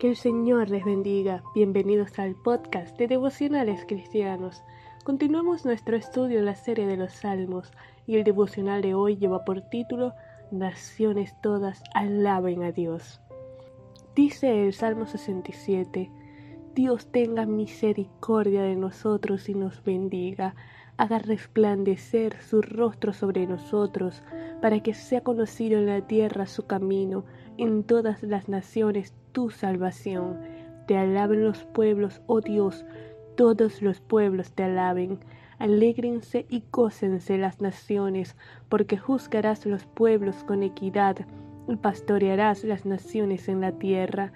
Que el Señor les bendiga. Bienvenidos al podcast de Devocionales Cristianos. Continuamos nuestro estudio en la serie de los Salmos y el devocional de hoy lleva por título Naciones todas alaben a Dios. Dice el Salmo 67, Dios tenga misericordia de nosotros y nos bendiga, haga resplandecer su rostro sobre nosotros, para que sea conocido en la tierra su camino, en todas las naciones tu salvación. Te alaben los pueblos, oh Dios, todos los pueblos te alaben. Alégrense y gócense las naciones, porque juzgarás los pueblos con equidad y pastorearás las naciones en la tierra.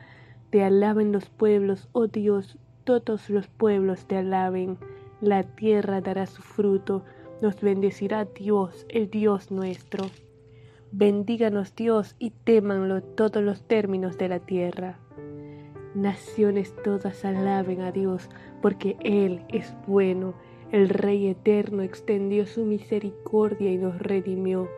Te alaben los pueblos, oh Dios, todos los pueblos te alaben. La tierra dará su fruto, nos bendecirá Dios, el Dios nuestro. Bendíganos Dios y témanlo todos los términos de la tierra. Naciones todas alaben a Dios, porque Él es bueno. El Rey eterno extendió su misericordia y nos redimió.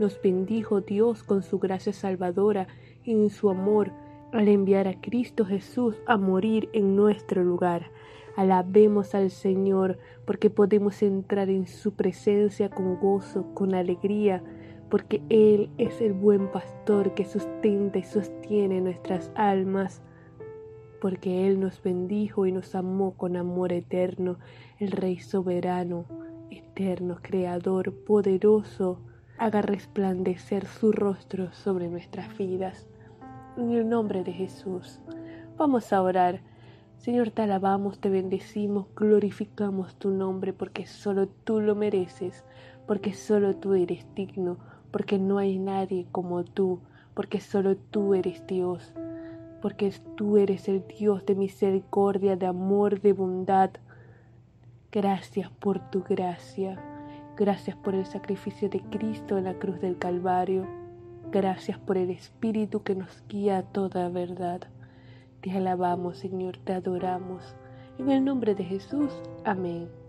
Nos bendijo Dios con su gracia salvadora y en su amor al enviar a Cristo Jesús a morir en nuestro lugar. Alabemos al Señor porque podemos entrar en su presencia con gozo, con alegría, porque Él es el buen pastor que sustenta y sostiene nuestras almas, porque Él nos bendijo y nos amó con amor eterno, el Rey soberano, eterno, creador, poderoso, haga resplandecer su rostro sobre nuestras vidas. En el nombre de Jesús, vamos a orar. Señor, te alabamos, te bendecimos, glorificamos tu nombre porque solo tú lo mereces, porque solo tú eres digno porque no hay nadie como tú, porque solo tú eres Dios, porque tú eres el Dios de misericordia, de amor, de bondad. Gracias por tu gracia, gracias por el sacrificio de Cristo en la cruz del Calvario, gracias por el Espíritu que nos guía a toda verdad. Te alabamos, Señor, te adoramos. En el nombre de Jesús, amén.